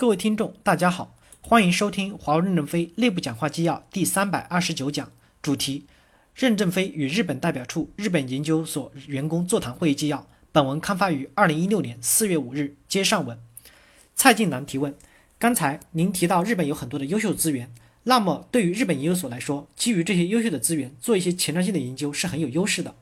各位听众，大家好，欢迎收听华为任正非内部讲话纪要第三百二十九讲，主题：任正非与日本代表处日本研究所员工座谈会议纪要。本文刊发于二零一六年四月五日。接上文，蔡进南提问：刚才您提到日本有很多的优秀资源，那么对于日本研究所来说，基于这些优秀的资源做一些前瞻性的研究是很有优势的。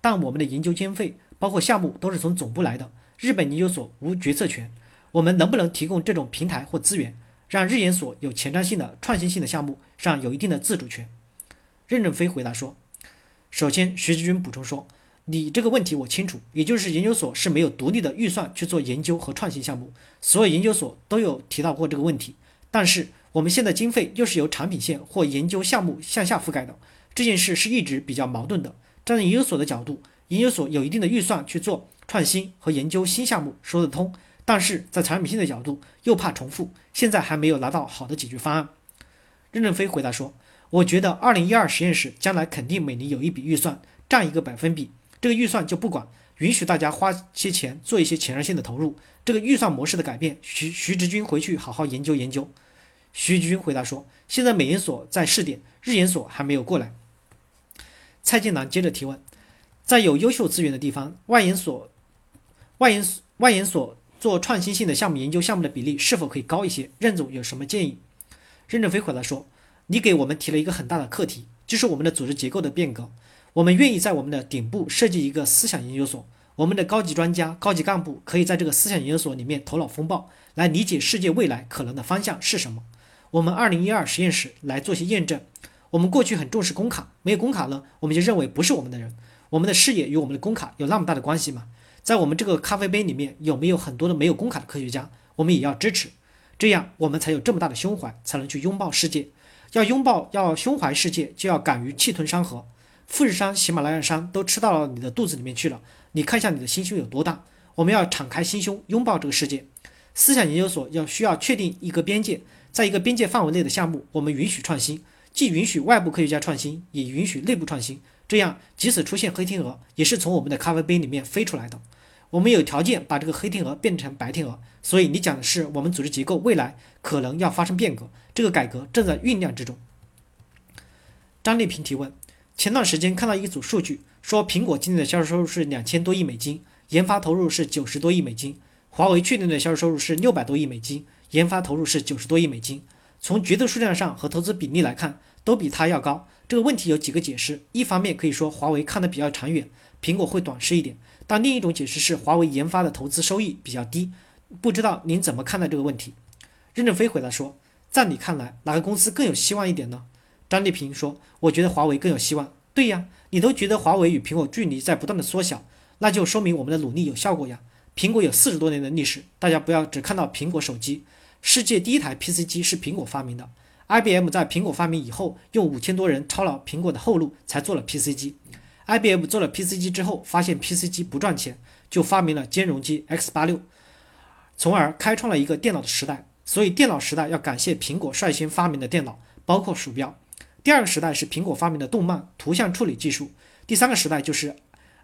但我们的研究经费包括项目都是从总部来的，日本研究所无决策权。我们能不能提供这种平台或资源，让日研所有前瞻性的、创新性的项目上有一定的自主权？任正非回答说：“首先，徐志军补充说，你这个问题我清楚，也就是研究所是没有独立的预算去做研究和创新项目，所有研究所都有提到过这个问题。但是我们现在经费又是由产品线或研究项目向下覆盖的，这件事是一直比较矛盾的。站在研究所的角度，研究所有一定的预算去做创新和研究新项目，说得通。”但是在产品线的角度，又怕重复，现在还没有拿到好的解决方案。任正非回答说：“我觉得二零一二实验室将来肯定每年有一笔预算，占一个百分比，这个预算就不管，允许大家花些钱做一些前瞻性的投入。这个预算模式的改变，徐徐直军回去好好研究研究。”徐直军回答说：“现在美研所在试点，日研所还没有过来。”蔡建南接着提问：“在有优秀资源的地方，外研所、外研、外研所。”做创新性的项目研究项目的比例是否可以高一些？任总有什么建议？任正非回答说：“你给我们提了一个很大的课题，就是我们的组织结构的变革。我们愿意在我们的顶部设计一个思想研究所，我们的高级专家、高级干部可以在这个思想研究所里面头脑风暴，来理解世界未来可能的方向是什么。我们二零一二实验室来做些验证。我们过去很重视工卡，没有工卡呢，我们就认为不是我们的人。我们的视野与我们的工卡有那么大的关系吗？”在我们这个咖啡杯里面有没有很多的没有工卡的科学家？我们也要支持，这样我们才有这么大的胸怀，才能去拥抱世界。要拥抱，要胸怀世界，就要敢于气吞山河。富士山、喜马拉雅山都吃到了你的肚子里面去了，你看一下你的心胸有多大。我们要敞开心胸，拥抱这个世界。思想研究所要需要确定一个边界，在一个边界范围内的项目，我们允许创新，既允许外部科学家创新，也允许内部创新。这样，即使出现黑天鹅，也是从我们的咖啡杯里面飞出来的。我们有条件把这个黑天鹅变成白天鹅，所以你讲的是我们组织结构未来可能要发生变革，这个改革正在酝酿之中。张丽萍提问：前段时间看到一组数据，说苹果今年的销售收入是两千多亿美金，研发投入是九十多亿美金；华为去年的销售收入是六百多亿美金，研发投入是九十多亿美金。从绝对数量上和投资比例来看，都比它要高。这个问题有几个解释：一方面可以说华为看得比较长远，苹果会短视一点。但另一种解释是华为研发的投资收益比较低，不知道您怎么看待这个问题？任正非回答说，在你看来，哪个公司更有希望一点呢？张丽萍说，我觉得华为更有希望。对呀，你都觉得华为与苹果距离在不断的缩小，那就说明我们的努力有效果呀。苹果有四十多年的历史，大家不要只看到苹果手机，世界第一台 PC 机是苹果发明的，IBM 在苹果发明以后，用五千多人抄了苹果的后路，才做了 PC 机。IBM 做了 PC 机之后，发现 PC 机不赚钱，就发明了兼容机 X 八六，从而开创了一个电脑的时代。所以电脑时代要感谢苹果率先发明的电脑，包括鼠标。第二个时代是苹果发明的动漫图像处理技术。第三个时代就是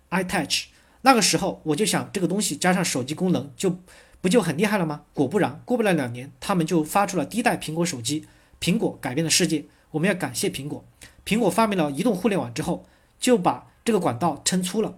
iTouch。那个时候我就想，这个东西加上手机功能，就不就很厉害了吗？果不然，过不了两年，他们就发出了第一代苹果手机。苹果改变了世界，我们要感谢苹果。苹果发明了移动互联网之后，就把这个管道撑粗了，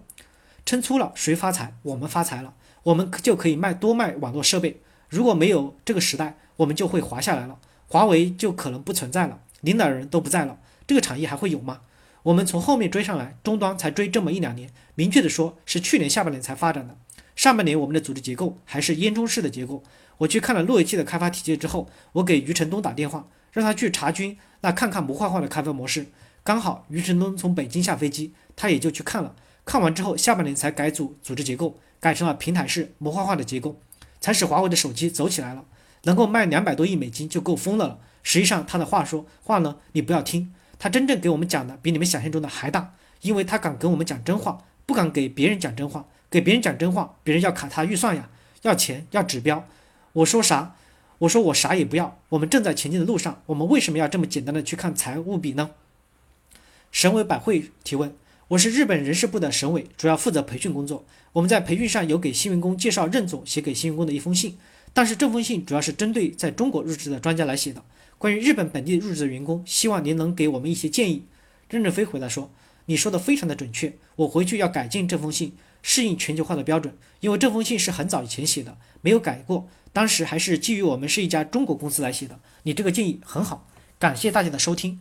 撑粗了，谁发财？我们发财了，我们就可以卖多卖网络设备。如果没有这个时代，我们就会滑下来了，华为就可能不存在了，领导人都不在了，这个产业还会有吗？我们从后面追上来，终端才追这么一两年，明确的说，是去年下半年才发展的。上半年我们的组织结构还是烟囱式的结构。我去看了路由器的开发体系之后，我给余承东打电话，让他去查询那看看模块化的开发模式。刚好余承东从北京下飞机。他也就去看了，看完之后，下半年才改组组织结构，改成了平台式模块化的结构，才使华为的手机走起来了，能够卖两百多亿美金就够疯的了。实际上，他的话说话呢，你不要听，他真正给我们讲的比你们想象中的还大，因为他敢跟我们讲真话，不敢给别人讲真话，给别人讲真话，别人要卡他预算呀，要钱，要指标。我说啥？我说我啥也不要，我们正在前进的路上，我们为什么要这么简单的去看财务比呢？省委百会提问。我是日本人事部的省委，主要负责培训工作。我们在培训上有给新员工介绍任总写给新员工的一封信，但是这封信主要是针对在中国入职的专家来写的。关于日本本地入职的员工，希望您能给我们一些建议。任正非回答说：“你说的非常的准确，我回去要改进这封信，适应全球化的标准。因为这封信是很早以前写的，没有改过，当时还是基于我们是一家中国公司来写的。你这个建议很好，感谢大家的收听。